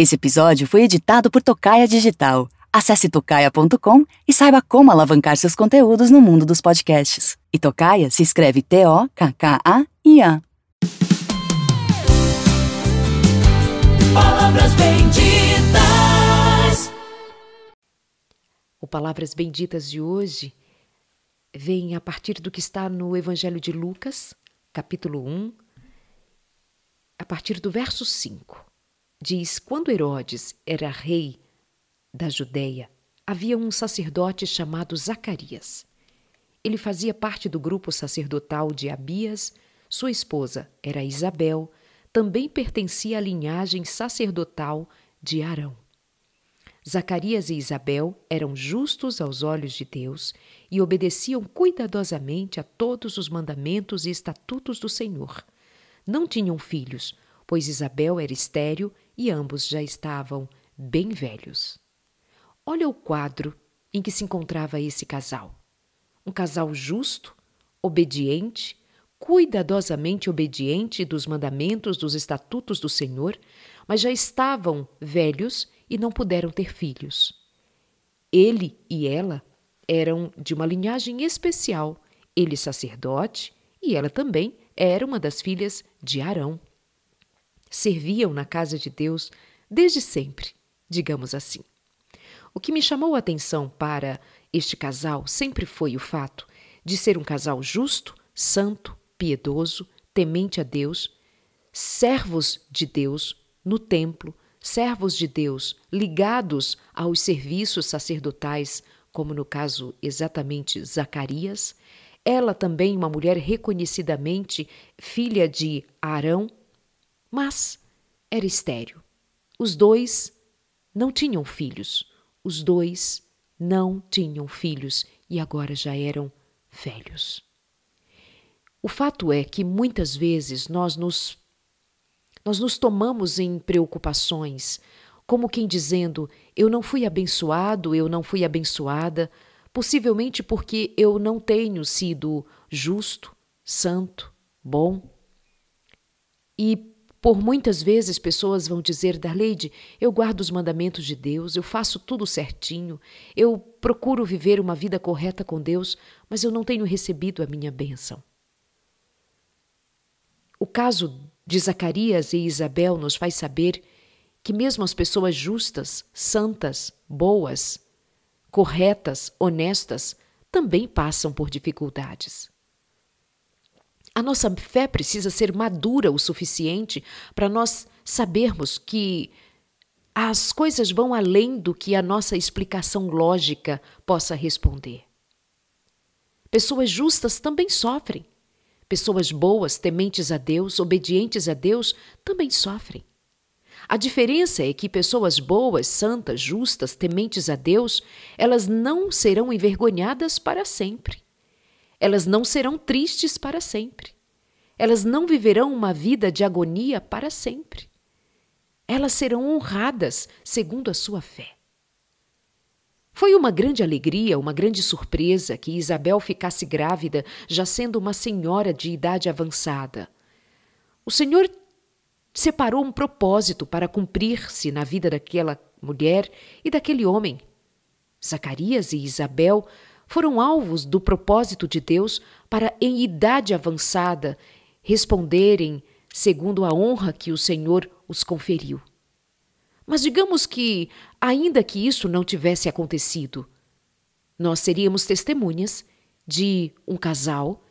Esse episódio foi editado por Tocaia Digital. Acesse tocaia.com e saiba como alavancar seus conteúdos no mundo dos podcasts. E Tocaia se escreve T-O-K-K-A-I-A. Palavras benditas. O Palavras Benditas de hoje vem a partir do que está no Evangelho de Lucas, capítulo 1, a partir do verso 5. Diz: Quando Herodes era rei da Judéia, havia um sacerdote chamado Zacarias. Ele fazia parte do grupo sacerdotal de Abias, sua esposa era Isabel, também pertencia à linhagem sacerdotal de Arão. Zacarias e Isabel eram justos aos olhos de Deus e obedeciam cuidadosamente a todos os mandamentos e estatutos do Senhor. Não tinham filhos, pois Isabel era estéril e ambos já estavam bem velhos. Olha o quadro em que se encontrava esse casal. Um casal justo, obediente, cuidadosamente obediente dos mandamentos, dos estatutos do Senhor, mas já estavam velhos e não puderam ter filhos. Ele e ela eram de uma linhagem especial, ele sacerdote e ela também era uma das filhas de Arão serviam na casa de Deus desde sempre, digamos assim. O que me chamou a atenção para este casal sempre foi o fato de ser um casal justo, santo, piedoso, temente a Deus, servos de Deus no templo, servos de Deus ligados aos serviços sacerdotais, como no caso exatamente Zacarias. Ela também, uma mulher reconhecidamente filha de Arão, mas era estéril. Os dois não tinham filhos. Os dois não tinham filhos e agora já eram velhos. O fato é que muitas vezes nós nos nós nos tomamos em preocupações, como quem dizendo: eu não fui abençoado, eu não fui abençoada, possivelmente porque eu não tenho sido justo, santo, bom. E por muitas vezes pessoas vão dizer, Darleide, eu guardo os mandamentos de Deus, eu faço tudo certinho, eu procuro viver uma vida correta com Deus, mas eu não tenho recebido a minha bênção. O caso de Zacarias e Isabel nos faz saber que mesmo as pessoas justas, santas, boas, corretas, honestas, também passam por dificuldades. A nossa fé precisa ser madura o suficiente para nós sabermos que as coisas vão além do que a nossa explicação lógica possa responder. Pessoas justas também sofrem. Pessoas boas, tementes a Deus, obedientes a Deus, também sofrem. A diferença é que pessoas boas, santas, justas, tementes a Deus, elas não serão envergonhadas para sempre. Elas não serão tristes para sempre. Elas não viverão uma vida de agonia para sempre. Elas serão honradas segundo a sua fé. Foi uma grande alegria, uma grande surpresa que Isabel ficasse grávida, já sendo uma senhora de idade avançada. O Senhor separou um propósito para cumprir-se na vida daquela mulher e daquele homem. Zacarias e Isabel foram alvos do propósito de Deus para, em idade avançada, responderem segundo a honra que o Senhor os conferiu. Mas digamos que, ainda que isso não tivesse acontecido, nós seríamos testemunhas de um casal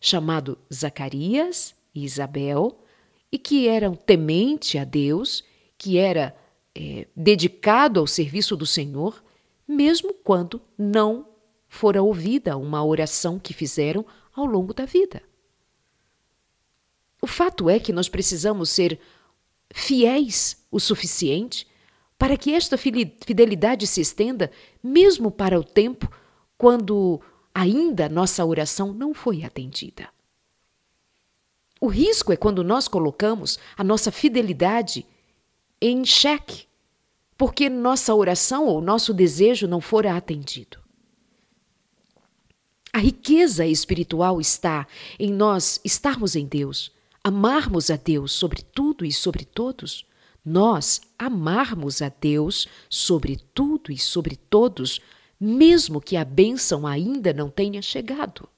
chamado Zacarias e Isabel, e que eram temente a Deus, que era é, dedicado ao serviço do Senhor, mesmo quando não fora ouvida uma oração que fizeram ao longo da vida. O fato é que nós precisamos ser fiéis o suficiente para que esta fidelidade se estenda mesmo para o tempo quando ainda nossa oração não foi atendida. O risco é quando nós colocamos a nossa fidelidade em xeque, porque nossa oração ou nosso desejo não fora atendido. A riqueza espiritual está em nós estarmos em Deus, amarmos a Deus sobre tudo e sobre todos, nós amarmos a Deus sobre tudo e sobre todos, mesmo que a bênção ainda não tenha chegado.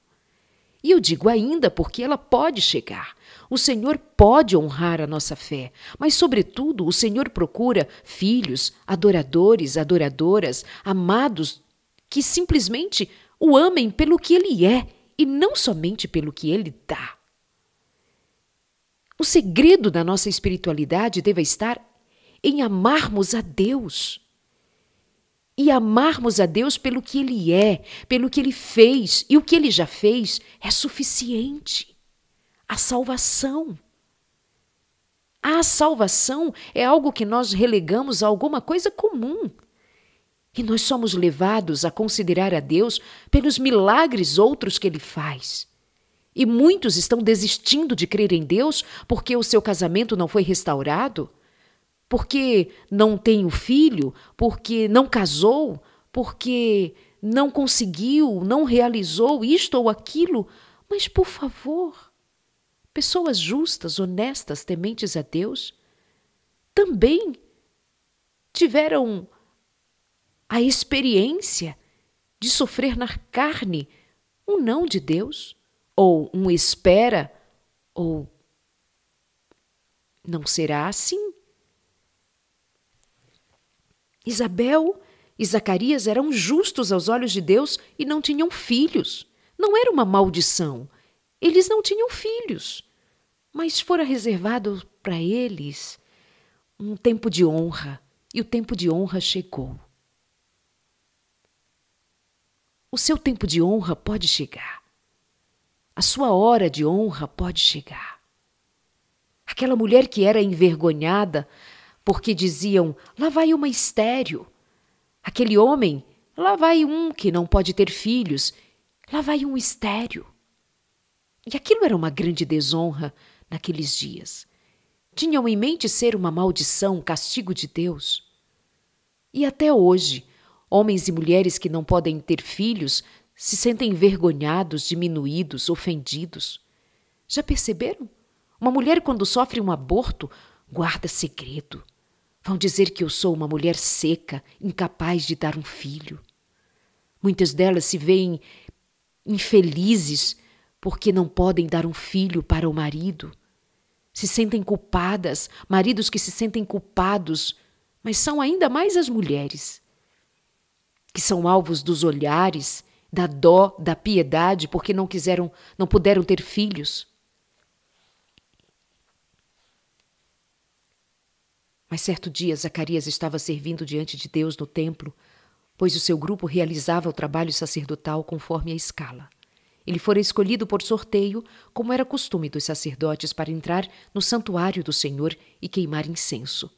E eu digo ainda porque ela pode chegar. O Senhor pode honrar a nossa fé, mas, sobretudo, o Senhor procura filhos, adoradores, adoradoras, amados, que simplesmente o amem pelo que ele é e não somente pelo que ele dá. O segredo da nossa espiritualidade deve estar em amarmos a Deus. E amarmos a Deus pelo que Ele é, pelo que Ele fez, e o que Ele já fez é suficiente. A salvação. A salvação é algo que nós relegamos a alguma coisa comum. E nós somos levados a considerar a Deus pelos milagres outros que Ele faz. E muitos estão desistindo de crer em Deus porque o seu casamento não foi restaurado, porque não tem o filho, porque não casou, porque não conseguiu, não realizou isto ou aquilo. Mas, por favor, pessoas justas, honestas, tementes a Deus, também tiveram a experiência de sofrer na carne um não de Deus ou um espera, ou não será assim. Isabel e Zacarias eram justos aos olhos de Deus e não tinham filhos. Não era uma maldição. Eles não tinham filhos. Mas fora reservado para eles um tempo de honra, e o tempo de honra chegou. O seu tempo de honra pode chegar a sua hora de honra pode chegar. Aquela mulher que era envergonhada porque diziam: lá vai uma estéreo. Aquele homem, lá vai um que não pode ter filhos, lá vai um estéreo. E aquilo era uma grande desonra naqueles dias. Tinham em mente ser uma maldição, um castigo de Deus. E até hoje, homens e mulheres que não podem ter filhos se sentem envergonhados, diminuídos, ofendidos. Já perceberam? Uma mulher, quando sofre um aborto, guarda segredo. Vão dizer que eu sou uma mulher seca, incapaz de dar um filho. Muitas delas se veem infelizes porque não podem dar um filho para o marido. Se sentem culpadas, maridos que se sentem culpados, mas são ainda mais as mulheres, que são alvos dos olhares da dó, da piedade, porque não quiseram, não puderam ter filhos. Mas certo dia Zacarias estava servindo diante de Deus no templo, pois o seu grupo realizava o trabalho sacerdotal conforme a escala. Ele fora escolhido por sorteio, como era costume dos sacerdotes, para entrar no santuário do Senhor e queimar incenso.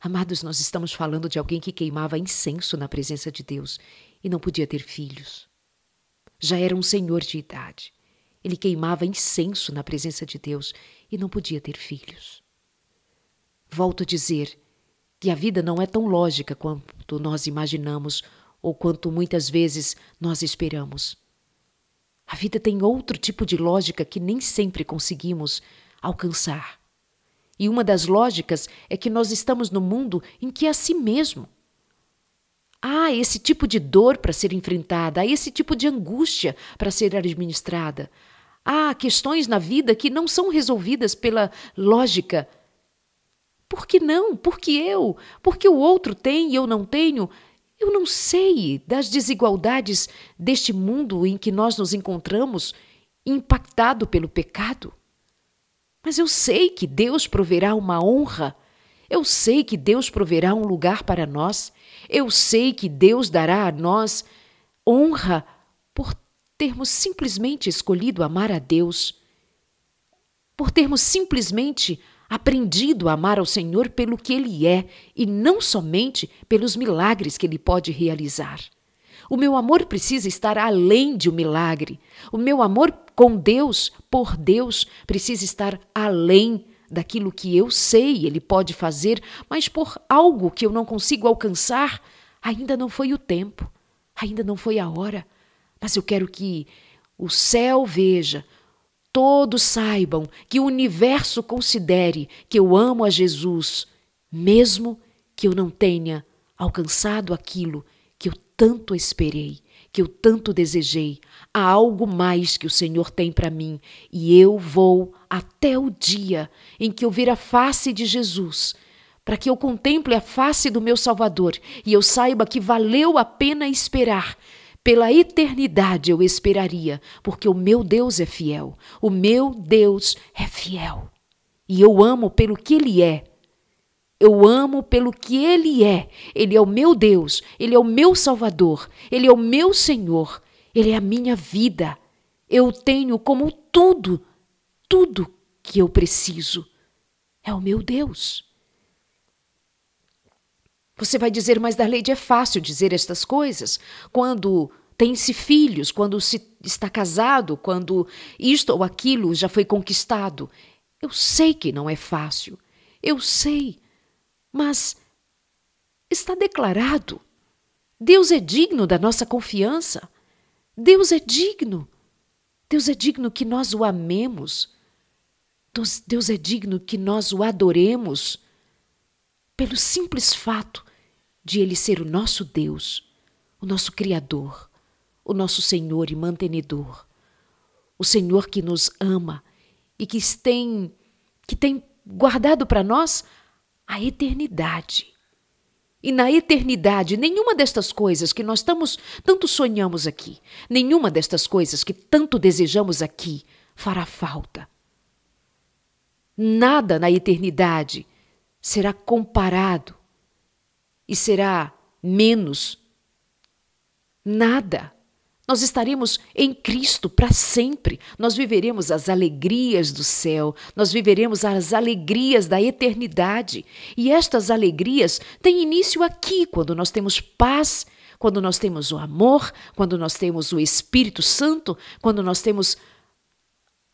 Amados, nós estamos falando de alguém que queimava incenso na presença de Deus e não podia ter filhos. Já era um senhor de idade. Ele queimava incenso na presença de Deus e não podia ter filhos. Volto a dizer que a vida não é tão lógica quanto nós imaginamos ou quanto muitas vezes nós esperamos. A vida tem outro tipo de lógica que nem sempre conseguimos alcançar. E uma das lógicas é que nós estamos no mundo em que é assim mesmo. Há esse tipo de dor para ser enfrentada, há esse tipo de angústia para ser administrada. Há questões na vida que não são resolvidas pela lógica. Por que não? Por que eu? Por que o outro tem e eu não tenho? Eu não sei das desigualdades deste mundo em que nós nos encontramos, impactado pelo pecado. Mas eu sei que Deus proverá uma honra. Eu sei que Deus proverá um lugar para nós. Eu sei que Deus dará a nós honra por termos simplesmente escolhido amar a Deus, por termos simplesmente aprendido a amar ao Senhor pelo que Ele é e não somente pelos milagres que Ele pode realizar. O meu amor precisa estar além de um milagre. O meu amor com Deus, por Deus, precisa estar além daquilo que eu sei ele pode fazer, mas por algo que eu não consigo alcançar, ainda não foi o tempo, ainda não foi a hora. Mas eu quero que o céu veja, todos saibam, que o universo considere que eu amo a Jesus mesmo que eu não tenha alcançado aquilo tanto esperei, que eu tanto desejei, há algo mais que o Senhor tem para mim e eu vou até o dia em que eu ver a face de Jesus, para que eu contemple a face do meu Salvador e eu saiba que valeu a pena esperar. Pela eternidade eu esperaria, porque o meu Deus é fiel, o meu Deus é fiel. E eu amo pelo que Ele é, eu amo pelo que Ele é. Ele é o meu Deus, Ele é o meu Salvador, Ele é o meu Senhor, Ele é a minha vida. Eu tenho como tudo, tudo que eu preciso. É o meu Deus. Você vai dizer, mas Darleide, é fácil dizer estas coisas quando tem-se filhos, quando se está casado, quando isto ou aquilo já foi conquistado. Eu sei que não é fácil. Eu sei mas está declarado. Deus é digno da nossa confiança. Deus é digno. Deus é digno que nós o amemos. Deus é digno que nós o adoremos pelo simples fato de Ele ser o nosso Deus, o nosso Criador, o nosso Senhor e mantenedor, o Senhor que nos ama e que tem, que tem guardado para nós a eternidade. E na eternidade, nenhuma destas coisas que nós estamos, tanto sonhamos aqui, nenhuma destas coisas que tanto desejamos aqui fará falta. Nada na eternidade será comparado e será menos. Nada nós estaremos em Cristo para sempre. Nós viveremos as alegrias do céu, nós viveremos as alegrias da eternidade. E estas alegrias têm início aqui, quando nós temos paz, quando nós temos o amor, quando nós temos o Espírito Santo, quando nós temos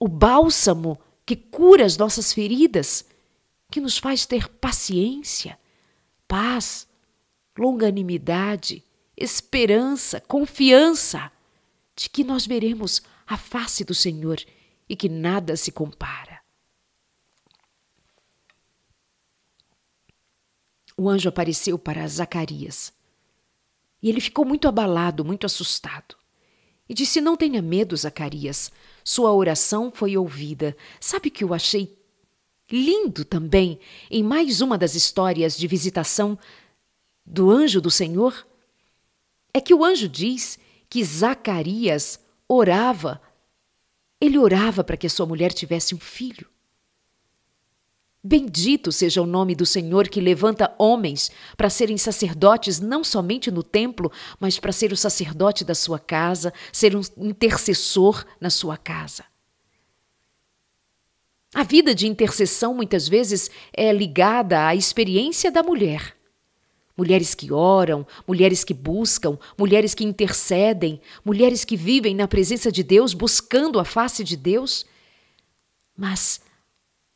o bálsamo que cura as nossas feridas, que nos faz ter paciência, paz, longanimidade, esperança, confiança de que nós veremos a face do Senhor e que nada se compara. O anjo apareceu para Zacarias e ele ficou muito abalado, muito assustado. E disse: Não tenha medo, Zacarias, sua oração foi ouvida. Sabe que eu achei lindo também em mais uma das histórias de visitação do anjo do Senhor? É que o anjo diz que Zacarias orava. Ele orava para que sua mulher tivesse um filho. Bendito seja o nome do Senhor que levanta homens para serem sacerdotes não somente no templo, mas para ser o sacerdote da sua casa, ser um intercessor na sua casa. A vida de intercessão muitas vezes é ligada à experiência da mulher. Mulheres que oram, mulheres que buscam, mulheres que intercedem, mulheres que vivem na presença de Deus, buscando a face de Deus. Mas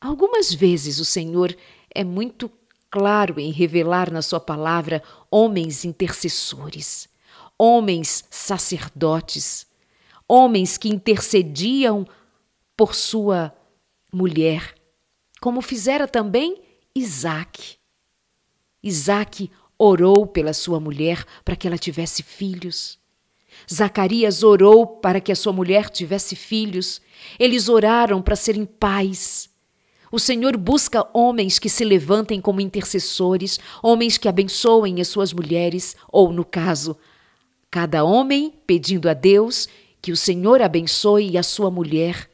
algumas vezes o Senhor é muito claro em revelar na Sua palavra homens intercessores, homens sacerdotes, homens que intercediam por sua mulher, como fizera também Isaac. Isaac orou pela sua mulher para que ela tivesse filhos. Zacarias orou para que a sua mulher tivesse filhos. Eles oraram para serem pais. O Senhor busca homens que se levantem como intercessores, homens que abençoem as suas mulheres, ou, no caso, cada homem pedindo a Deus que o Senhor abençoe a sua mulher.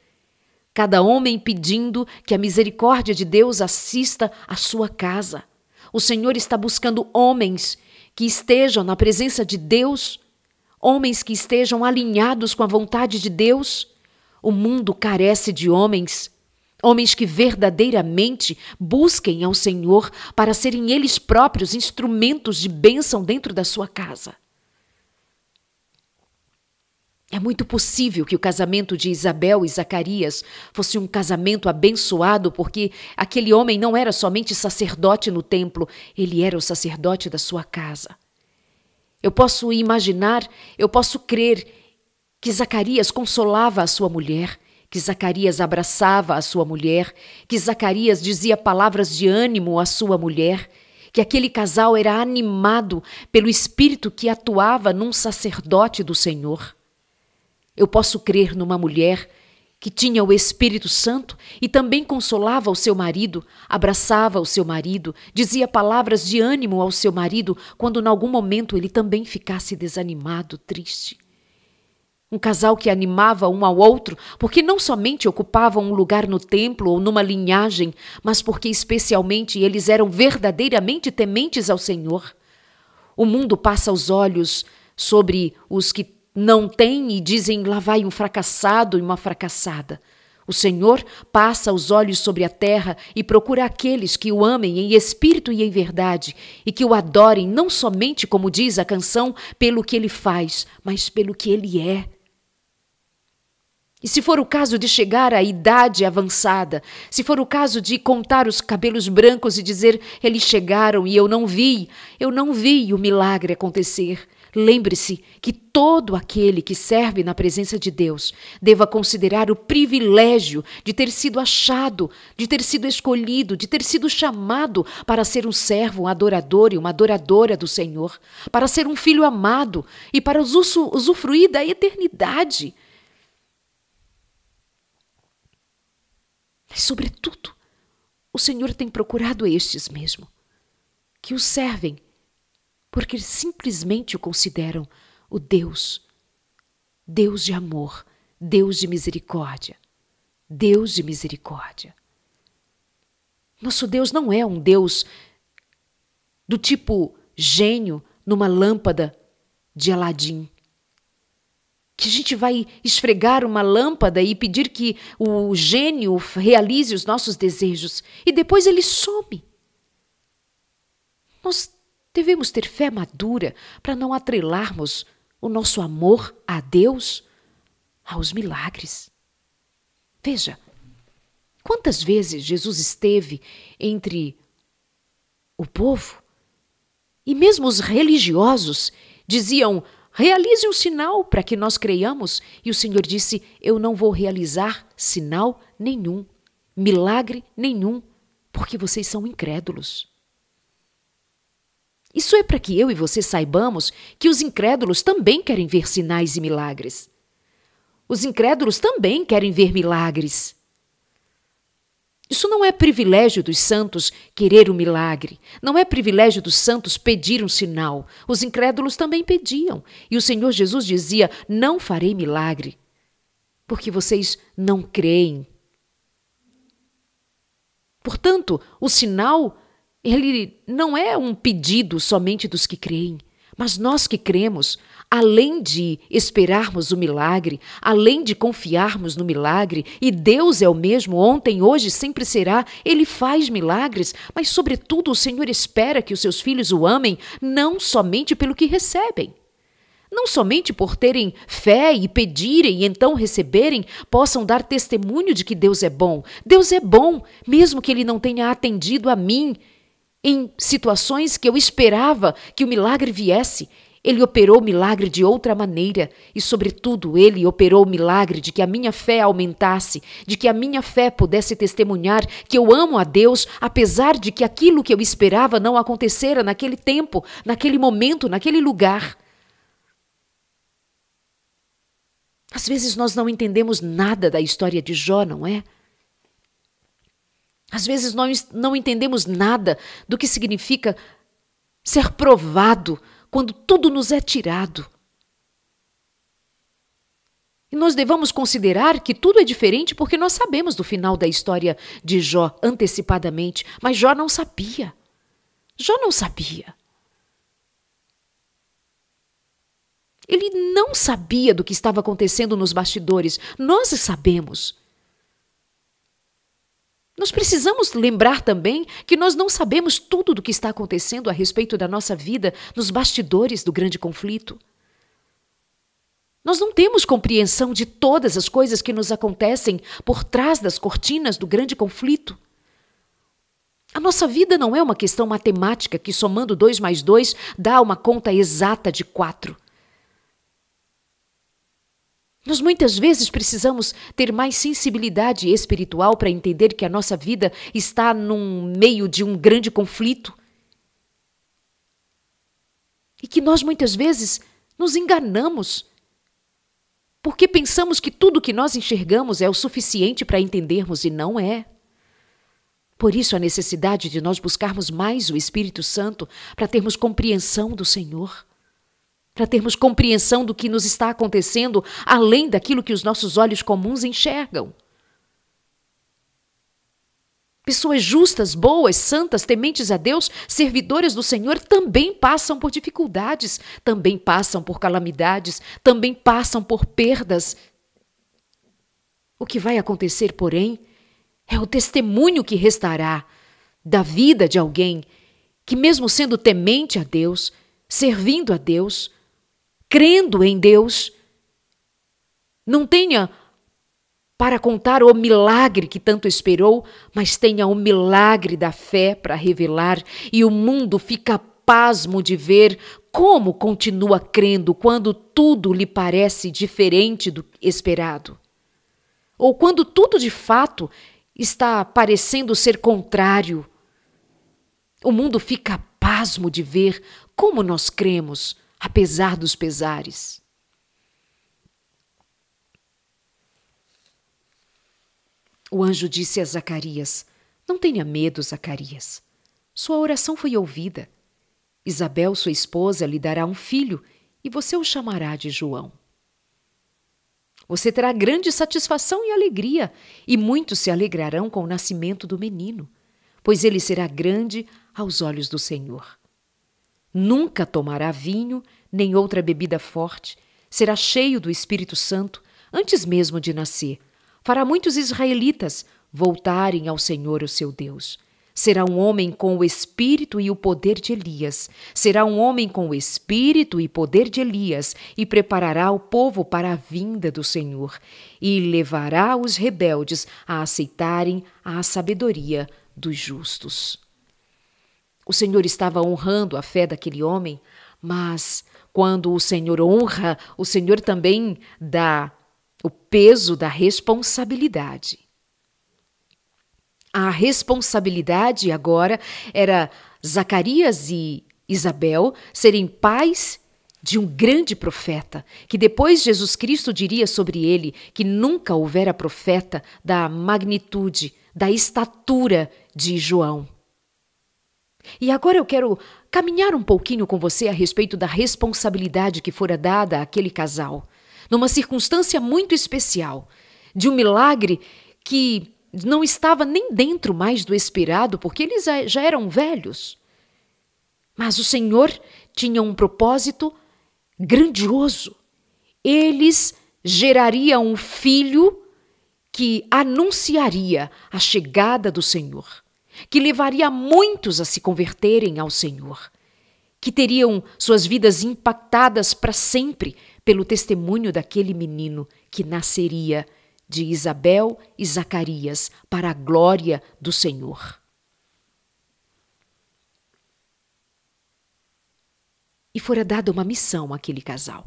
Cada homem pedindo que a misericórdia de Deus assista a sua casa. O Senhor está buscando homens que estejam na presença de Deus, homens que estejam alinhados com a vontade de Deus. O mundo carece de homens, homens que verdadeiramente busquem ao Senhor para serem eles próprios instrumentos de bênção dentro da sua casa. É muito possível que o casamento de Isabel e Zacarias fosse um casamento abençoado, porque aquele homem não era somente sacerdote no templo, ele era o sacerdote da sua casa. Eu posso imaginar, eu posso crer que Zacarias consolava a sua mulher, que Zacarias abraçava a sua mulher, que Zacarias dizia palavras de ânimo à sua mulher, que aquele casal era animado pelo espírito que atuava num sacerdote do Senhor. Eu posso crer numa mulher que tinha o Espírito Santo e também consolava o seu marido, abraçava o seu marido, dizia palavras de ânimo ao seu marido quando em algum momento ele também ficasse desanimado, triste. Um casal que animava um ao outro, porque não somente ocupavam um lugar no templo ou numa linhagem, mas porque especialmente eles eram verdadeiramente tementes ao Senhor. O mundo passa os olhos sobre os que não têm e dizem lá vai um fracassado e uma fracassada. O Senhor passa os olhos sobre a terra e procura aqueles que o amem em espírito e em verdade, e que o adorem não somente, como diz a canção, pelo que ele faz, mas pelo que ele é. E se for o caso de chegar à idade avançada, se for o caso de contar os cabelos brancos e dizer eles chegaram e eu não vi, eu não vi o milagre acontecer. Lembre-se que todo aquele que serve na presença de Deus deva considerar o privilégio de ter sido achado, de ter sido escolhido, de ter sido chamado para ser um servo, um adorador e uma adoradora do Senhor, para ser um filho amado e para usufruir da eternidade. Mas, sobretudo, o Senhor tem procurado estes mesmo, que o servem, porque simplesmente o consideram o Deus, Deus de amor, Deus de misericórdia, Deus de misericórdia. Nosso Deus não é um Deus do tipo gênio numa lâmpada de Aladim que a gente vai esfregar uma lâmpada e pedir que o gênio realize os nossos desejos e depois ele some. Nós devemos ter fé madura para não atrelarmos o nosso amor a Deus aos milagres. Veja, quantas vezes Jesus esteve entre o povo e mesmo os religiosos diziam Realize um sinal para que nós creiamos. E o Senhor disse: Eu não vou realizar sinal nenhum, milagre nenhum, porque vocês são incrédulos. Isso é para que eu e você saibamos que os incrédulos também querem ver sinais e milagres. Os incrédulos também querem ver milagres. Isso não é privilégio dos santos querer um milagre, não é privilégio dos santos pedir um sinal. Os incrédulos também pediam, e o Senhor Jesus dizia: Não farei milagre, porque vocês não creem. Portanto, o sinal, ele não é um pedido somente dos que creem, mas nós que cremos, além de esperarmos o milagre, além de confiarmos no milagre, e Deus é o mesmo ontem, hoje, sempre será, Ele faz milagres, mas, sobretudo, o Senhor espera que os seus filhos o amem não somente pelo que recebem. Não somente por terem fé e pedirem e então receberem, possam dar testemunho de que Deus é bom. Deus é bom, mesmo que Ele não tenha atendido a mim em situações que eu esperava que o milagre viesse. Ele operou o milagre de outra maneira e, sobretudo, ele operou o milagre de que a minha fé aumentasse, de que a minha fé pudesse testemunhar que eu amo a Deus, apesar de que aquilo que eu esperava não acontecera naquele tempo, naquele momento, naquele lugar. Às vezes nós não entendemos nada da história de Jó, não é? Às vezes nós não entendemos nada do que significa ser provado quando tudo nos é tirado. E nós devemos considerar que tudo é diferente porque nós sabemos do final da história de Jó antecipadamente, mas Jó não sabia. Jó não sabia. Ele não sabia do que estava acontecendo nos bastidores. Nós sabemos. Nós precisamos lembrar também que nós não sabemos tudo do que está acontecendo a respeito da nossa vida nos bastidores do grande conflito. Nós não temos compreensão de todas as coisas que nos acontecem por trás das cortinas do grande conflito. A nossa vida não é uma questão matemática que, somando dois mais dois, dá uma conta exata de quatro. Nós muitas vezes precisamos ter mais sensibilidade espiritual para entender que a nossa vida está no meio de um grande conflito. E que nós muitas vezes nos enganamos. Porque pensamos que tudo que nós enxergamos é o suficiente para entendermos e não é. Por isso a necessidade de nós buscarmos mais o Espírito Santo para termos compreensão do Senhor para termos compreensão do que nos está acontecendo além daquilo que os nossos olhos comuns enxergam. Pessoas justas, boas, santas, tementes a Deus, servidoras do Senhor também passam por dificuldades, também passam por calamidades, também passam por perdas. O que vai acontecer, porém, é o testemunho que restará da vida de alguém que, mesmo sendo temente a Deus, servindo a Deus, crendo em Deus. Não tenha para contar o milagre que tanto esperou, mas tenha o milagre da fé para revelar, e o mundo fica pasmo de ver como continua crendo quando tudo lhe parece diferente do esperado. Ou quando tudo de fato está parecendo ser contrário. O mundo fica pasmo de ver como nós cremos apesar dos pesares. O anjo disse a Zacarias: Não tenha medo, Zacarias. Sua oração foi ouvida. Isabel, sua esposa, lhe dará um filho e você o chamará de João. Você terá grande satisfação e alegria, e muitos se alegrarão com o nascimento do menino, pois ele será grande aos olhos do Senhor. Nunca tomará vinho nem outra bebida forte. Será cheio do Espírito Santo antes mesmo de nascer. Fará muitos israelitas voltarem ao Senhor, o seu Deus. Será um homem com o espírito e o poder de Elias. Será um homem com o espírito e poder de Elias, e preparará o povo para a vinda do Senhor, e levará os rebeldes a aceitarem a sabedoria dos justos. O Senhor estava honrando a fé daquele homem, mas quando o Senhor honra, o Senhor também dá o peso da responsabilidade. A responsabilidade agora era Zacarias e Isabel serem pais de um grande profeta, que depois Jesus Cristo diria sobre ele que nunca houvera profeta da magnitude, da estatura de João. E agora eu quero caminhar um pouquinho com você a respeito da responsabilidade que fora dada àquele casal, numa circunstância muito especial, de um milagre que não estava nem dentro mais do esperado, porque eles já eram velhos. Mas o Senhor tinha um propósito grandioso. Eles gerariam um filho que anunciaria a chegada do Senhor que levaria muitos a se converterem ao Senhor, que teriam suas vidas impactadas para sempre pelo testemunho daquele menino que nasceria de Isabel e Zacarias para a glória do Senhor. E fora dada uma missão àquele casal.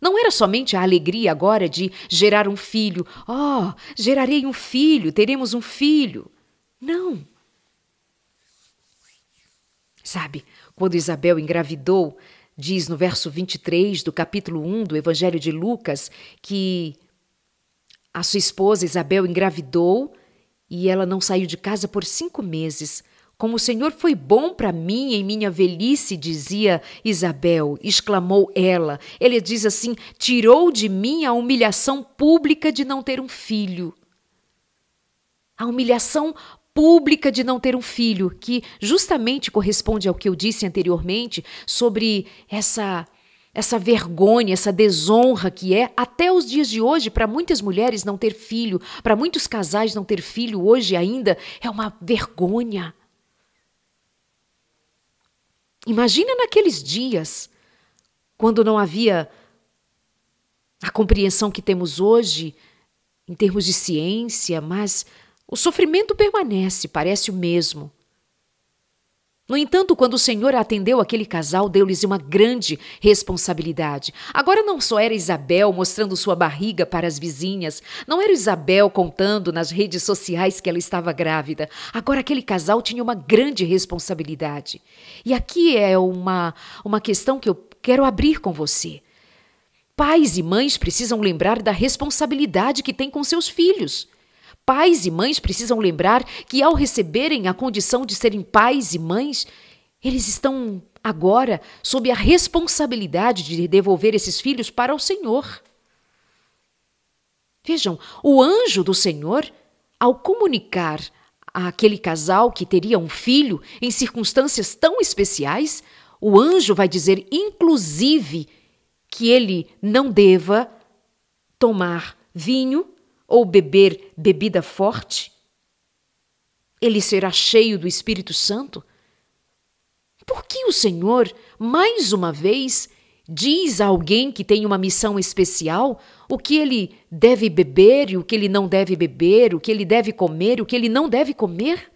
Não era somente a alegria agora de gerar um filho. Oh, gerarei um filho, teremos um filho. Não. Sabe, quando Isabel engravidou, diz no verso 23 do capítulo 1 do Evangelho de Lucas que a sua esposa Isabel engravidou e ela não saiu de casa por cinco meses. Como o Senhor foi bom para mim em minha velhice, dizia Isabel, exclamou ela. Ele diz assim: tirou de mim a humilhação pública de não ter um filho. A humilhação pública de não ter um filho, que justamente corresponde ao que eu disse anteriormente sobre essa essa vergonha, essa desonra que é até os dias de hoje para muitas mulheres não ter filho, para muitos casais não ter filho hoje ainda é uma vergonha. Imagina naqueles dias quando não havia a compreensão que temos hoje em termos de ciência, mas o sofrimento permanece, parece o mesmo. No entanto, quando o Senhor atendeu aquele casal, deu-lhes uma grande responsabilidade. Agora não só era Isabel mostrando sua barriga para as vizinhas, não era Isabel contando nas redes sociais que ela estava grávida. Agora aquele casal tinha uma grande responsabilidade. E aqui é uma, uma questão que eu quero abrir com você. Pais e mães precisam lembrar da responsabilidade que têm com seus filhos. Pais e mães precisam lembrar que, ao receberem a condição de serem pais e mães, eles estão agora sob a responsabilidade de devolver esses filhos para o Senhor. Vejam, o anjo do Senhor, ao comunicar àquele casal que teria um filho em circunstâncias tão especiais, o anjo vai dizer, inclusive, que ele não deva tomar vinho ou beber bebida forte? Ele será cheio do Espírito Santo? Por que o Senhor, mais uma vez, diz a alguém que tem uma missão especial o que ele deve beber e o que ele não deve beber, o que ele deve comer e o que ele não deve comer?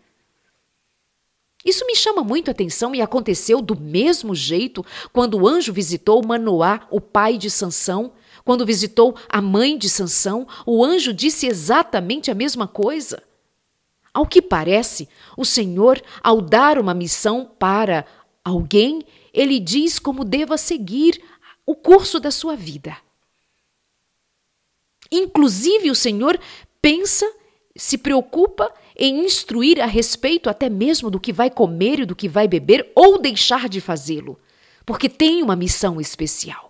Isso me chama muito a atenção e aconteceu do mesmo jeito quando o anjo visitou Manoá, o pai de Sansão, quando visitou a mãe de Sansão, o anjo disse exatamente a mesma coisa. Ao que parece, o Senhor, ao dar uma missão para alguém, ele diz como deva seguir o curso da sua vida. Inclusive, o Senhor pensa, se preocupa em instruir a respeito até mesmo do que vai comer e do que vai beber ou deixar de fazê-lo, porque tem uma missão especial.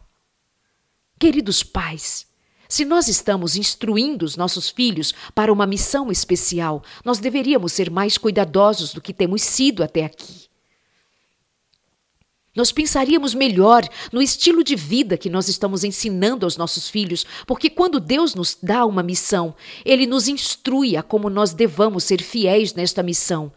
Queridos pais, se nós estamos instruindo os nossos filhos para uma missão especial, nós deveríamos ser mais cuidadosos do que temos sido até aqui. Nós pensaríamos melhor no estilo de vida que nós estamos ensinando aos nossos filhos, porque quando Deus nos dá uma missão, Ele nos instrui a como nós devamos ser fiéis nesta missão.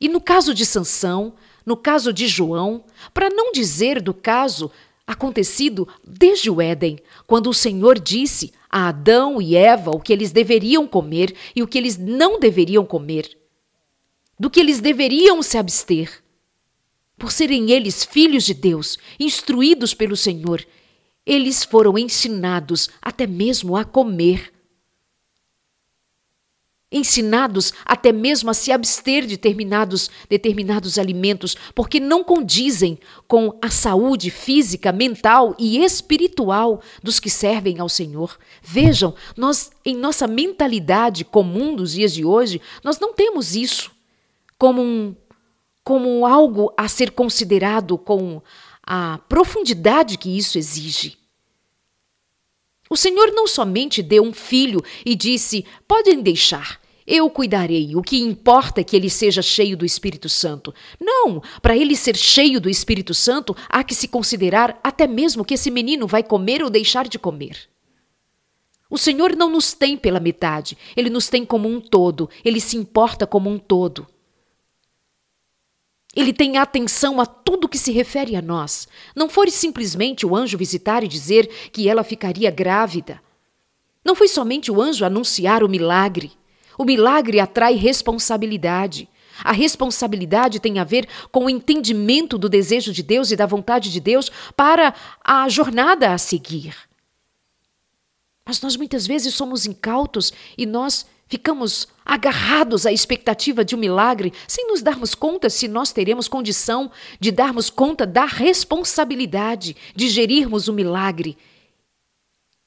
E no caso de Sansão, no caso de João, para não dizer do caso acontecido desde o Éden, quando o Senhor disse a Adão e Eva o que eles deveriam comer e o que eles não deveriam comer, do que eles deveriam se abster. Por serem eles filhos de Deus, instruídos pelo Senhor, eles foram ensinados até mesmo a comer ensinados até mesmo a se abster de determinados, determinados alimentos, porque não condizem com a saúde física, mental e espiritual dos que servem ao Senhor. Vejam, nós, em nossa mentalidade comum dos dias de hoje, nós não temos isso como, um, como algo a ser considerado com a profundidade que isso exige. O Senhor não somente deu um filho e disse: podem deixar, eu cuidarei, o que importa é que ele seja cheio do Espírito Santo. Não, para ele ser cheio do Espírito Santo, há que se considerar até mesmo que esse menino vai comer ou deixar de comer. O Senhor não nos tem pela metade, ele nos tem como um todo, ele se importa como um todo. Ele tem atenção a tudo que se refere a nós. Não foi simplesmente o anjo visitar e dizer que ela ficaria grávida. Não foi somente o anjo anunciar o milagre. O milagre atrai responsabilidade. A responsabilidade tem a ver com o entendimento do desejo de Deus e da vontade de Deus para a jornada a seguir. Mas nós muitas vezes somos incautos e nós Ficamos agarrados à expectativa de um milagre sem nos darmos conta se nós teremos condição de darmos conta da responsabilidade de gerirmos o milagre,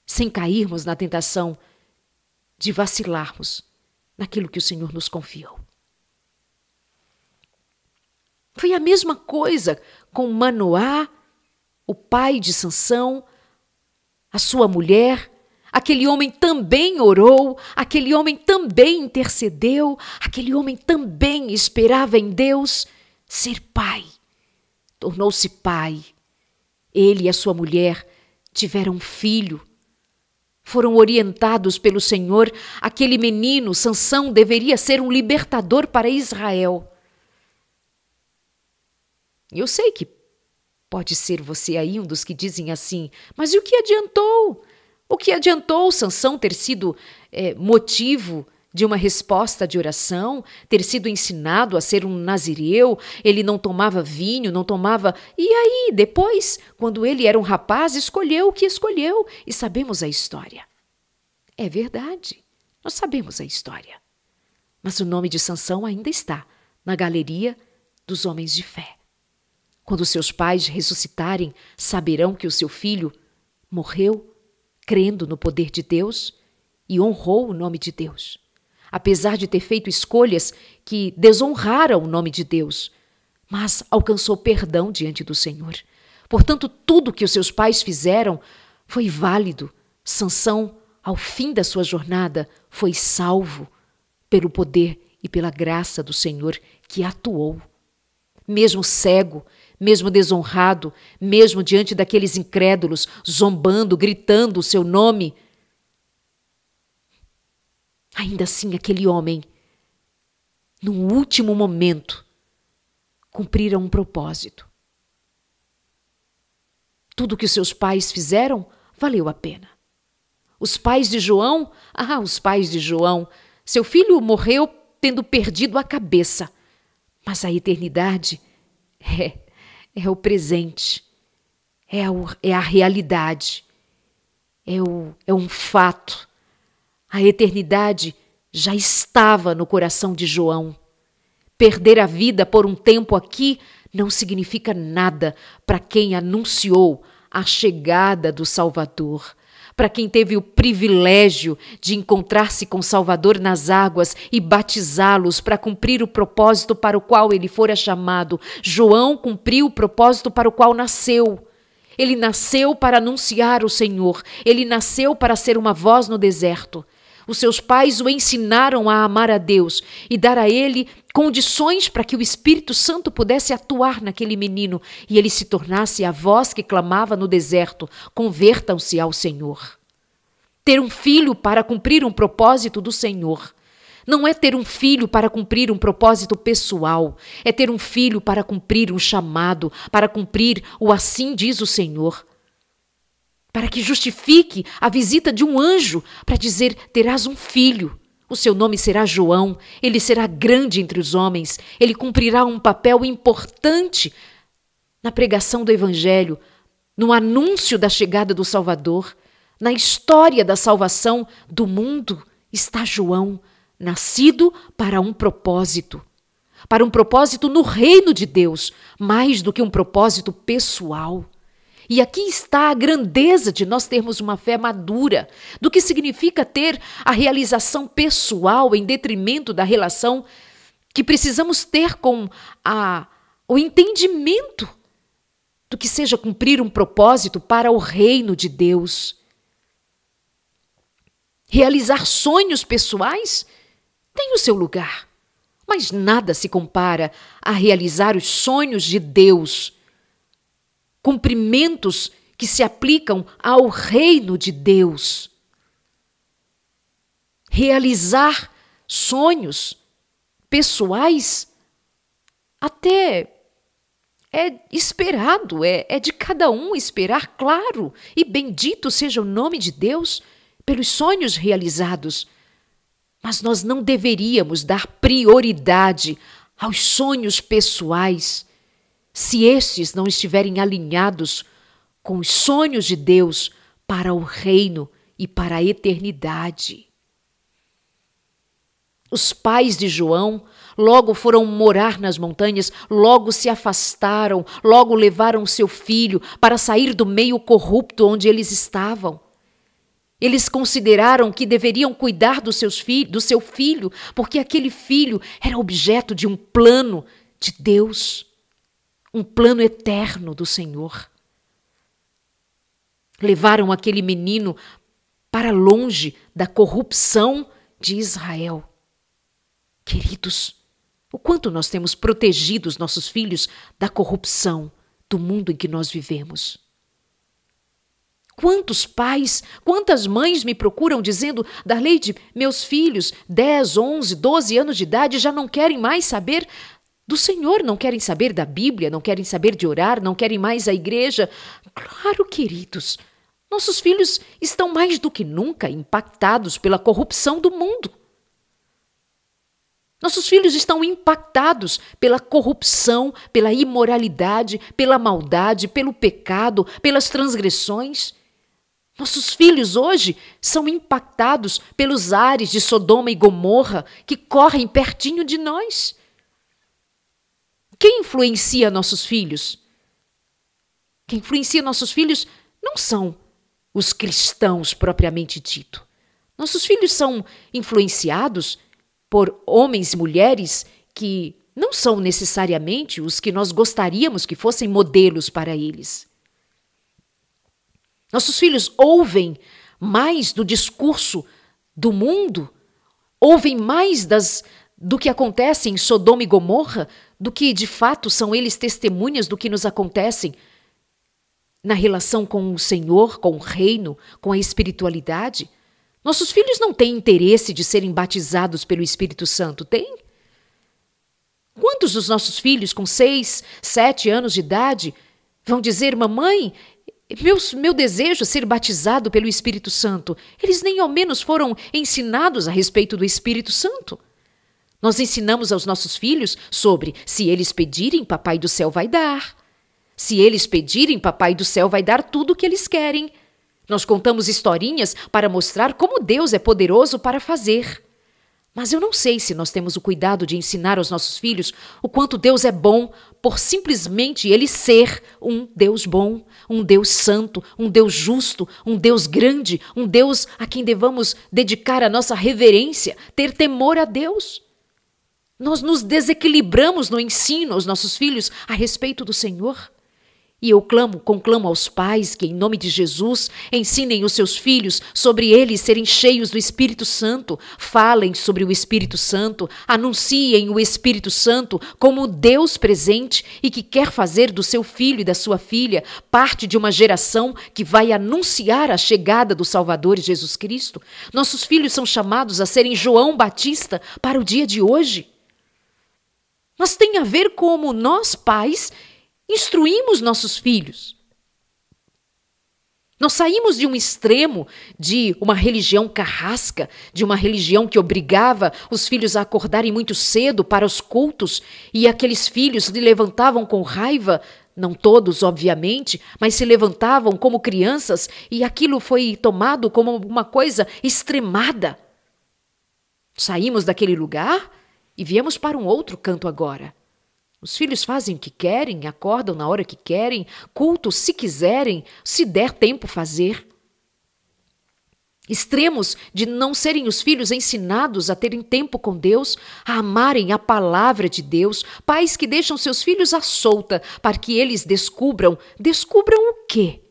sem cairmos na tentação de vacilarmos naquilo que o Senhor nos confiou. Foi a mesma coisa com Manoá, o pai de Sansão, a sua mulher Aquele homem também orou, aquele homem também intercedeu, aquele homem também esperava em Deus ser pai. Tornou-se pai. Ele e a sua mulher tiveram um filho. Foram orientados pelo Senhor. Aquele menino, Sansão, deveria ser um libertador para Israel. Eu sei que pode ser você aí um dos que dizem assim, mas e o que adiantou? O que adiantou Sansão ter sido é, motivo de uma resposta de oração, ter sido ensinado a ser um nazireu, ele não tomava vinho, não tomava. E aí, depois, quando ele era um rapaz, escolheu o que escolheu e sabemos a história. É verdade, nós sabemos a história. Mas o nome de Sansão ainda está na galeria dos homens de fé. Quando seus pais ressuscitarem, saberão que o seu filho morreu crendo no poder de Deus e honrou o nome de Deus apesar de ter feito escolhas que desonraram o nome de Deus, mas alcançou perdão diante do Senhor. Portanto, tudo que os seus pais fizeram foi válido. Sansão, ao fim da sua jornada, foi salvo pelo poder e pela graça do Senhor que atuou. Mesmo cego, mesmo desonrado, mesmo diante daqueles incrédulos, zombando, gritando o seu nome, Ainda assim, aquele homem, no último momento, cumprira um propósito. Tudo que os seus pais fizeram valeu a pena. Os pais de João, ah, os pais de João, seu filho morreu tendo perdido a cabeça. Mas a eternidade é, é o presente, é a, é a realidade, é, o, é um fato. A eternidade já estava no coração de João. Perder a vida por um tempo aqui não significa nada para quem anunciou a chegada do Salvador, para quem teve o privilégio de encontrar-se com Salvador nas águas e batizá-los para cumprir o propósito para o qual ele fora chamado. João cumpriu o propósito para o qual nasceu. Ele nasceu para anunciar o Senhor, ele nasceu para ser uma voz no deserto. Os seus pais o ensinaram a amar a Deus e dar a ele condições para que o Espírito Santo pudesse atuar naquele menino e ele se tornasse a voz que clamava no deserto: convertam-se ao Senhor. Ter um filho para cumprir um propósito do Senhor. Não é ter um filho para cumprir um propósito pessoal, é ter um filho para cumprir um chamado, para cumprir o assim diz o Senhor para que justifique a visita de um anjo para dizer: terás um filho. O seu nome será João, ele será grande entre os homens, ele cumprirá um papel importante na pregação do Evangelho, no anúncio da chegada do Salvador, na história da salvação do mundo. Está João, nascido para um propósito, para um propósito no reino de Deus, mais do que um propósito pessoal. E aqui está a grandeza de nós termos uma fé madura, do que significa ter a realização pessoal em detrimento da relação que precisamos ter com a, o entendimento do que seja cumprir um propósito para o reino de Deus. Realizar sonhos pessoais tem o seu lugar, mas nada se compara a realizar os sonhos de Deus cumprimentos que se aplicam ao reino de Deus. Realizar sonhos pessoais até é esperado, é, é de cada um esperar, claro, e bendito seja o nome de Deus pelos sonhos realizados. Mas nós não deveríamos dar prioridade aos sonhos pessoais se estes não estiverem alinhados com os sonhos de Deus para o reino e para a eternidade. Os pais de João logo foram morar nas montanhas, logo se afastaram, logo levaram seu filho para sair do meio corrupto onde eles estavam. Eles consideraram que deveriam cuidar dos seus do seu filho, porque aquele filho era objeto de um plano de Deus um plano eterno do Senhor. Levaram aquele menino para longe da corrupção de Israel. Queridos, o quanto nós temos protegido os nossos filhos da corrupção do mundo em que nós vivemos. Quantos pais, quantas mães me procuram dizendo, Darleide, meus filhos, 10, 11, 12 anos de idade, já não querem mais saber do Senhor, não querem saber da Bíblia, não querem saber de orar, não querem mais a igreja. Claro, queridos, nossos filhos estão mais do que nunca impactados pela corrupção do mundo. Nossos filhos estão impactados pela corrupção, pela imoralidade, pela maldade, pelo pecado, pelas transgressões. Nossos filhos hoje são impactados pelos ares de Sodoma e Gomorra que correm pertinho de nós. Quem influencia nossos filhos? Quem influencia nossos filhos não são os cristãos propriamente dito. Nossos filhos são influenciados por homens e mulheres que não são necessariamente os que nós gostaríamos que fossem modelos para eles. Nossos filhos ouvem mais do discurso do mundo, ouvem mais das, do que acontece em Sodoma e Gomorra, do que de fato são eles testemunhas do que nos acontecem na relação com o Senhor, com o reino, com a espiritualidade. Nossos filhos não têm interesse de serem batizados pelo Espírito Santo, têm? Quantos dos nossos filhos com seis, sete anos de idade vão dizer, mamãe, meu, meu desejo é ser batizado pelo Espírito Santo? Eles nem ao menos foram ensinados a respeito do Espírito Santo. Nós ensinamos aos nossos filhos sobre se eles pedirem, Papai do céu vai dar. Se eles pedirem, Papai do céu vai dar tudo o que eles querem. Nós contamos historinhas para mostrar como Deus é poderoso para fazer. Mas eu não sei se nós temos o cuidado de ensinar aos nossos filhos o quanto Deus é bom por simplesmente ele ser um Deus bom, um Deus santo, um Deus justo, um Deus grande, um Deus a quem devamos dedicar a nossa reverência, ter temor a Deus. Nós nos desequilibramos no ensino aos nossos filhos a respeito do Senhor. E eu clamo, conclamo aos pais que, em nome de Jesus, ensinem os seus filhos sobre eles serem cheios do Espírito Santo, falem sobre o Espírito Santo, anunciem o Espírito Santo como Deus presente e que quer fazer do seu filho e da sua filha parte de uma geração que vai anunciar a chegada do Salvador Jesus Cristo. Nossos filhos são chamados a serem João Batista para o dia de hoje. Mas tem a ver como nós, pais, instruímos nossos filhos. Nós saímos de um extremo de uma religião carrasca, de uma religião que obrigava os filhos a acordarem muito cedo para os cultos, e aqueles filhos se levantavam com raiva, não todos, obviamente, mas se levantavam como crianças, e aquilo foi tomado como uma coisa extremada. Saímos daquele lugar e viemos para um outro canto agora. Os filhos fazem o que querem, acordam na hora que querem, culto se quiserem, se der tempo fazer. Extremos de não serem os filhos ensinados a terem tempo com Deus, a amarem a palavra de Deus, pais que deixam seus filhos à solta para que eles descubram. Descubram o quê?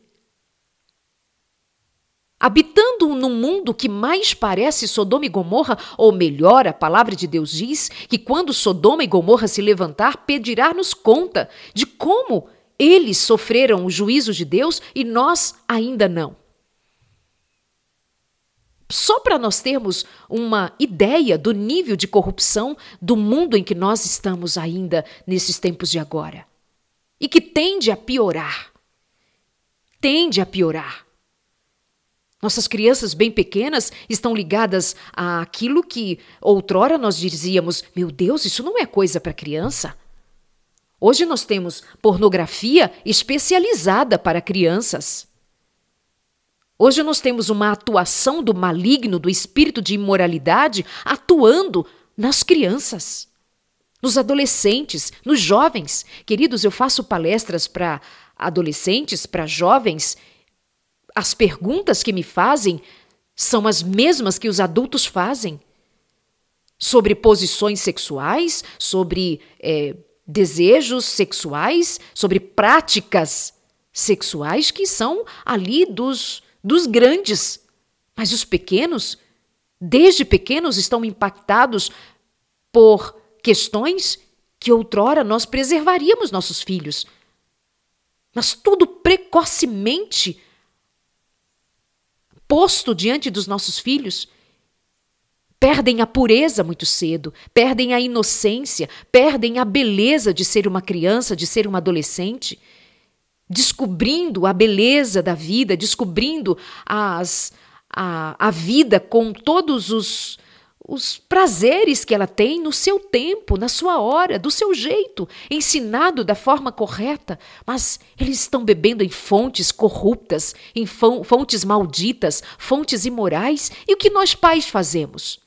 Habitando num mundo que mais parece Sodoma e Gomorra, ou melhor, a palavra de Deus diz que quando Sodoma e Gomorra se levantar, pedirá-nos conta de como eles sofreram o juízo de Deus e nós ainda não. Só para nós termos uma ideia do nível de corrupção do mundo em que nós estamos ainda nesses tempos de agora. E que tende a piorar. Tende a piorar. Nossas crianças bem pequenas estão ligadas àquilo que outrora nós dizíamos: meu Deus, isso não é coisa para criança. Hoje nós temos pornografia especializada para crianças. Hoje nós temos uma atuação do maligno, do espírito de imoralidade, atuando nas crianças, nos adolescentes, nos jovens. Queridos, eu faço palestras para adolescentes, para jovens, as perguntas que me fazem são as mesmas que os adultos fazem sobre posições sexuais, sobre é, desejos sexuais, sobre práticas sexuais que são ali dos, dos grandes. Mas os pequenos, desde pequenos, estão impactados por questões que outrora nós preservaríamos nossos filhos. Mas tudo precocemente posto diante dos nossos filhos, perdem a pureza muito cedo, perdem a inocência, perdem a beleza de ser uma criança, de ser uma adolescente, descobrindo a beleza da vida, descobrindo as, a, a vida com todos os, os prazeres que ela tem no seu tempo, na sua hora, do seu jeito, ensinado da forma correta, mas eles estão bebendo em fontes corruptas, em fontes malditas, fontes imorais. E o que nós pais fazemos?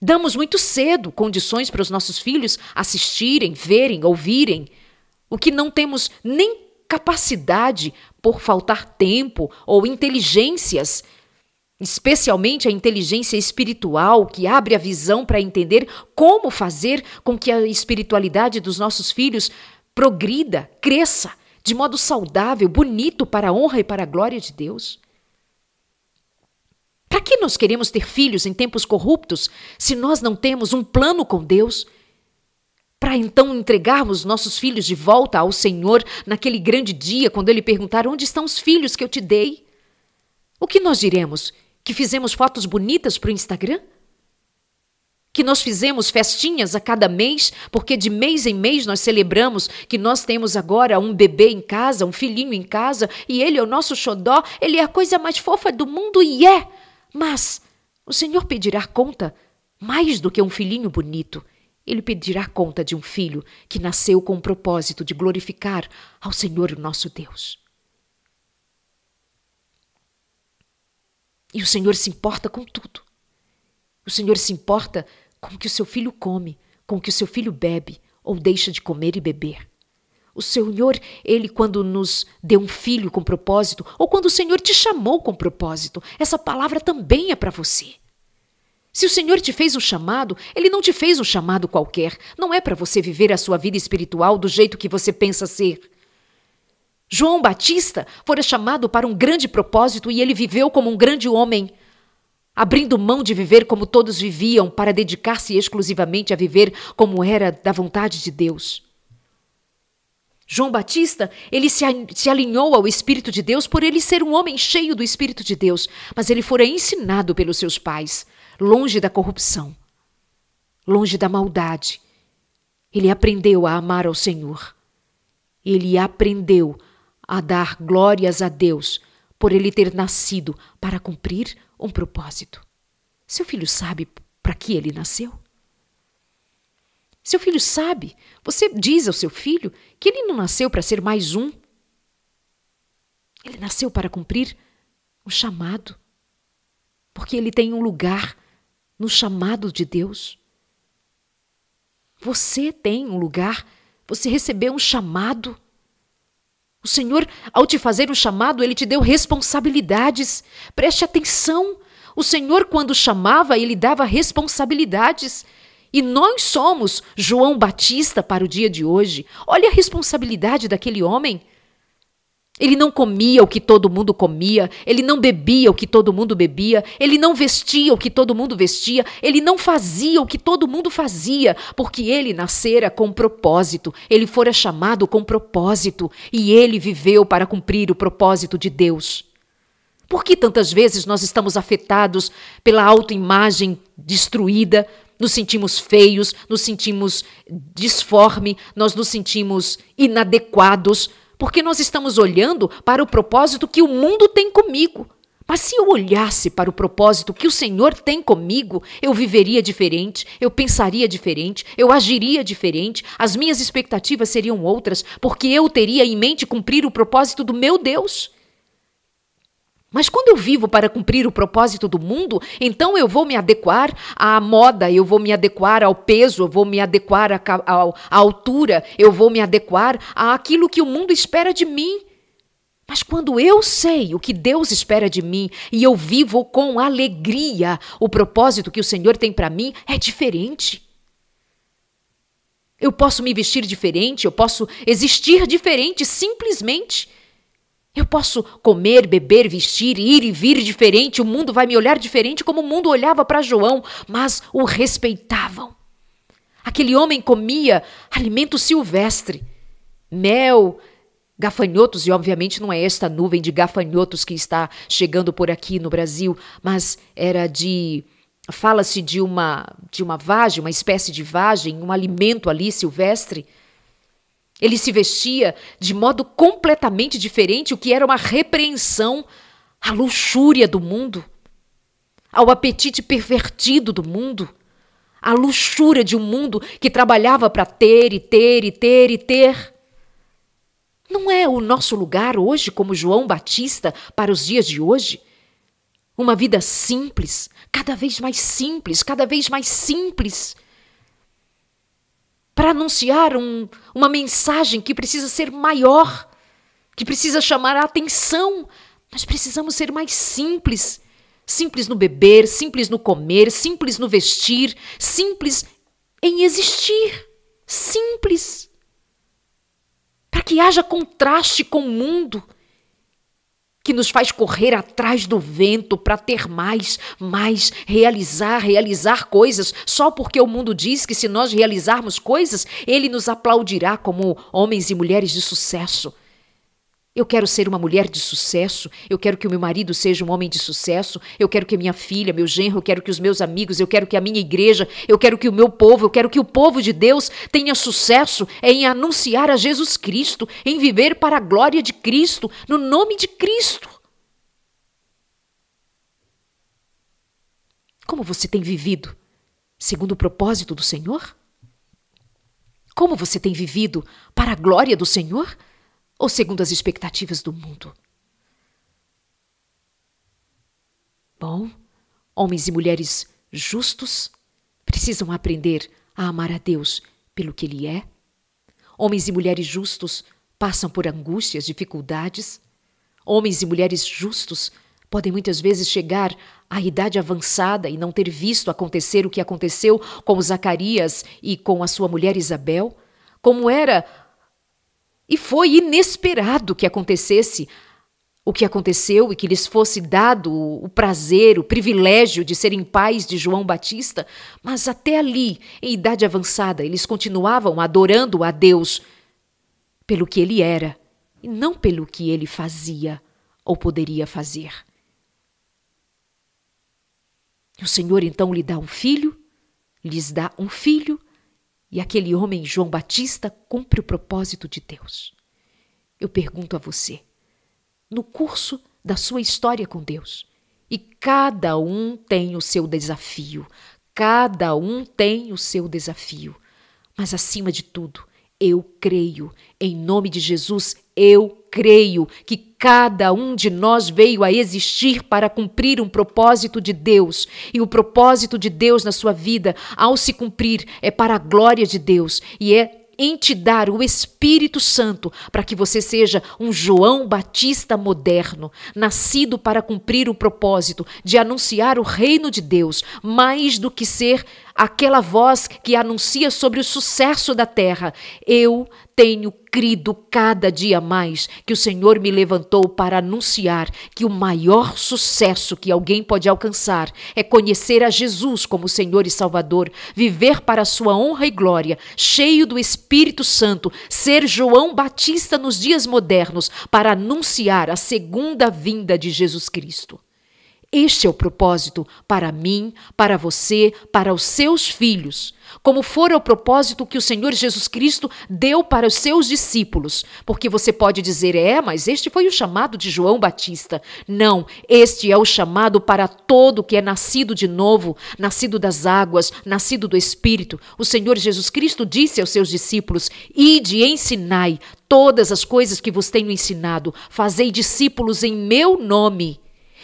Damos muito cedo condições para os nossos filhos assistirem, verem, ouvirem, o que não temos nem capacidade por faltar tempo ou inteligências especialmente a inteligência espiritual, que abre a visão para entender como fazer com que a espiritualidade dos nossos filhos progrida, cresça de modo saudável, bonito para a honra e para a glória de Deus. Para que nós queremos ter filhos em tempos corruptos se nós não temos um plano com Deus? Para então entregarmos nossos filhos de volta ao Senhor naquele grande dia, quando Ele perguntar: Onde estão os filhos que eu te dei? O que nós diremos? Que fizemos fotos bonitas para o Instagram? Que nós fizemos festinhas a cada mês, porque de mês em mês nós celebramos que nós temos agora um bebê em casa, um filhinho em casa, e ele é o nosso xodó, ele é a coisa mais fofa do mundo e é. Mas o Senhor pedirá conta mais do que um filhinho bonito. Ele pedirá conta de um filho que nasceu com o propósito de glorificar ao Senhor nosso Deus. E o Senhor se importa com tudo. O Senhor se importa com o que o seu filho come, com o que o seu filho bebe ou deixa de comer e beber. O Senhor, Ele, quando nos deu um filho com propósito, ou quando o Senhor te chamou com propósito, essa palavra também é para você. Se o Senhor te fez um chamado, Ele não te fez um chamado qualquer. Não é para você viver a sua vida espiritual do jeito que você pensa ser. João Batista fora chamado para um grande propósito e ele viveu como um grande homem, abrindo mão de viver como todos viviam para dedicar-se exclusivamente a viver como era da vontade de Deus. João Batista, ele se, se alinhou ao Espírito de Deus por ele ser um homem cheio do Espírito de Deus, mas ele fora ensinado pelos seus pais, longe da corrupção, longe da maldade. Ele aprendeu a amar ao Senhor. Ele aprendeu a dar glórias a Deus por ele ter nascido para cumprir um propósito. Seu filho sabe para que ele nasceu? Seu filho sabe, você diz ao seu filho que ele não nasceu para ser mais um. Ele nasceu para cumprir um chamado, porque ele tem um lugar no chamado de Deus. Você tem um lugar, você recebeu um chamado. O Senhor, ao te fazer um chamado, ele te deu responsabilidades. Preste atenção. O Senhor, quando chamava, ele dava responsabilidades. E nós somos João Batista para o dia de hoje. Olha a responsabilidade daquele homem. Ele não comia o que todo mundo comia, ele não bebia o que todo mundo bebia, ele não vestia o que todo mundo vestia, ele não fazia o que todo mundo fazia, porque ele nascera com propósito, ele fora chamado com propósito e ele viveu para cumprir o propósito de Deus. Por que tantas vezes nós estamos afetados pela autoimagem destruída, nos sentimos feios, nos sentimos disforme, nós nos sentimos inadequados? Porque nós estamos olhando para o propósito que o mundo tem comigo. Mas se eu olhasse para o propósito que o Senhor tem comigo, eu viveria diferente, eu pensaria diferente, eu agiria diferente, as minhas expectativas seriam outras, porque eu teria em mente cumprir o propósito do meu Deus. Mas quando eu vivo para cumprir o propósito do mundo, então eu vou me adequar à moda, eu vou me adequar ao peso, eu vou me adequar à, à, à altura, eu vou me adequar àquilo que o mundo espera de mim. Mas quando eu sei o que Deus espera de mim e eu vivo com alegria o propósito que o Senhor tem para mim, é diferente. Eu posso me vestir diferente, eu posso existir diferente, simplesmente eu posso comer, beber, vestir, ir e vir diferente, o mundo vai me olhar diferente como o mundo olhava para João, mas o respeitavam. Aquele homem comia alimento silvestre, mel, gafanhotos, e obviamente não é esta nuvem de gafanhotos que está chegando por aqui no Brasil, mas era de fala-se de uma de uma vagem, uma espécie de vagem, um alimento ali silvestre. Ele se vestia de modo completamente diferente, o que era uma repreensão à luxúria do mundo, ao apetite pervertido do mundo, à luxúria de um mundo que trabalhava para ter e ter e ter e ter. Não é o nosso lugar hoje, como João Batista, para os dias de hoje? Uma vida simples, cada vez mais simples, cada vez mais simples. Para anunciar um, uma mensagem que precisa ser maior, que precisa chamar a atenção. Nós precisamos ser mais simples. Simples no beber, simples no comer, simples no vestir, simples em existir. Simples. Para que haja contraste com o mundo que nos faz correr atrás do vento para ter mais, mais, realizar, realizar coisas, só porque o mundo diz que se nós realizarmos coisas, ele nos aplaudirá como homens e mulheres de sucesso. Eu quero ser uma mulher de sucesso, eu quero que o meu marido seja um homem de sucesso, eu quero que minha filha, meu genro, eu quero que os meus amigos, eu quero que a minha igreja, eu quero que o meu povo, eu quero que o povo de Deus tenha sucesso em anunciar a Jesus Cristo, em viver para a glória de Cristo, no nome de Cristo. Como você tem vivido segundo o propósito do Senhor? Como você tem vivido para a glória do Senhor? Ou segundo as expectativas do mundo? Bom, homens e mulheres justos precisam aprender a amar a Deus pelo que Ele é. Homens e mulheres justos passam por angústias, dificuldades. Homens e mulheres justos podem muitas vezes chegar à idade avançada e não ter visto acontecer o que aconteceu com Zacarias e com a sua mulher Isabel, como era e foi inesperado que acontecesse o que aconteceu e que lhes fosse dado o prazer, o privilégio de serem pais de João Batista, mas até ali, em idade avançada, eles continuavam adorando a Deus pelo que ele era e não pelo que ele fazia ou poderia fazer. O Senhor então lhe dá um filho, lhes dá um filho e aquele homem, João Batista, cumpre o propósito de Deus. Eu pergunto a você, no curso da sua história com Deus, e cada um tem o seu desafio, cada um tem o seu desafio, mas acima de tudo, eu creio, em nome de Jesus, eu creio que cada um de nós veio a existir para cumprir um propósito de Deus. E o propósito de Deus na sua vida, ao se cumprir, é para a glória de Deus e é em te dar o Espírito Santo para que você seja um João Batista moderno, nascido para cumprir o propósito de anunciar o reino de Deus, mais do que ser aquela voz que anuncia sobre o sucesso da terra. Eu tenho crido cada dia mais que o Senhor me levantou para anunciar que o maior sucesso que alguém pode alcançar é conhecer a Jesus como Senhor e Salvador, viver para a sua honra e glória, cheio do Espírito Santo, ser João Batista nos dias modernos para anunciar a segunda vinda de Jesus Cristo. Este é o propósito para mim, para você, para os seus filhos, como for o propósito que o Senhor Jesus Cristo deu para os seus discípulos. Porque você pode dizer, é, mas este foi o chamado de João Batista. Não, este é o chamado para todo que é nascido de novo, nascido das águas, nascido do Espírito. O Senhor Jesus Cristo disse aos seus discípulos: Ide ensinai todas as coisas que vos tenho ensinado, fazei discípulos em meu nome.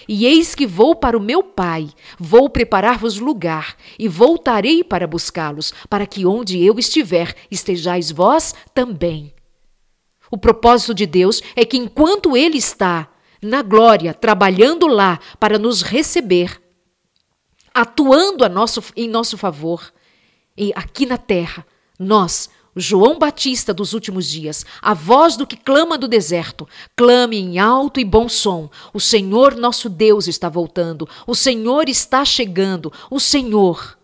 E eis que vou para o meu Pai, vou preparar-vos lugar, e voltarei para buscá-los, para que onde eu estiver, estejais vós também. O propósito de Deus é que enquanto Ele está na glória, trabalhando lá para nos receber, atuando nosso, em nosso favor, e aqui na terra, nós João Batista dos últimos dias, a voz do que clama do deserto, clame em alto e bom som: O Senhor nosso Deus está voltando, o Senhor está chegando, o Senhor.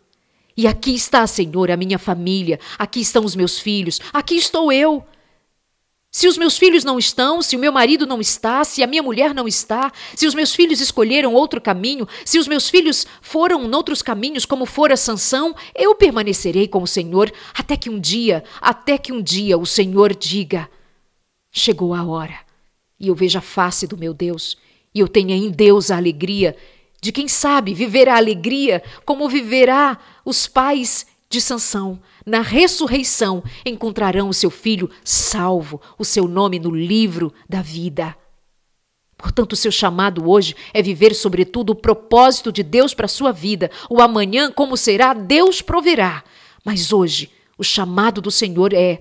E aqui está, Senhor, a minha família, aqui estão os meus filhos, aqui estou eu. Se os meus filhos não estão, se o meu marido não está, se a minha mulher não está, se os meus filhos escolheram outro caminho, se os meus filhos foram noutros caminhos, como fora Sansão, eu permanecerei com o Senhor até que um dia, até que um dia o Senhor diga: chegou a hora, e eu veja a face do meu Deus, e eu tenha em Deus a alegria de quem sabe viver a alegria como viverá os pais de Sansão. Na ressurreição encontrarão o seu filho salvo, o seu nome no livro da vida. Portanto, o seu chamado hoje é viver, sobretudo, o propósito de Deus para a sua vida. O amanhã, como será, Deus proverá. Mas hoje, o chamado do Senhor é: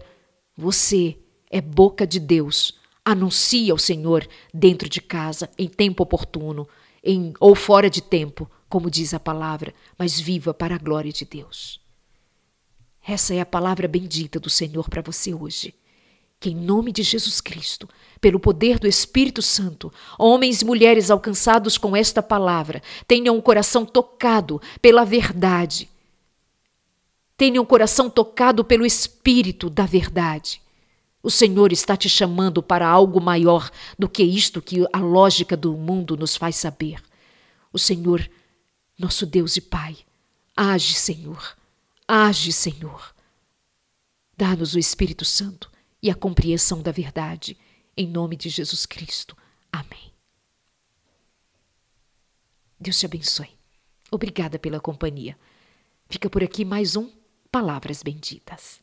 você é boca de Deus. Anuncie ao Senhor dentro de casa, em tempo oportuno em, ou fora de tempo, como diz a palavra, mas viva para a glória de Deus. Essa é a palavra bendita do Senhor para você hoje. Que em nome de Jesus Cristo, pelo poder do Espírito Santo, homens e mulheres alcançados com esta palavra tenham o coração tocado pela verdade. Tenham o coração tocado pelo Espírito da verdade. O Senhor está te chamando para algo maior do que isto que a lógica do mundo nos faz saber. O Senhor, nosso Deus e Pai, age, Senhor, age, Senhor. Dá-nos o Espírito Santo e a compreensão da verdade, em nome de Jesus Cristo. Amém. Deus te abençoe. Obrigada pela companhia. Fica por aqui mais um Palavras Benditas.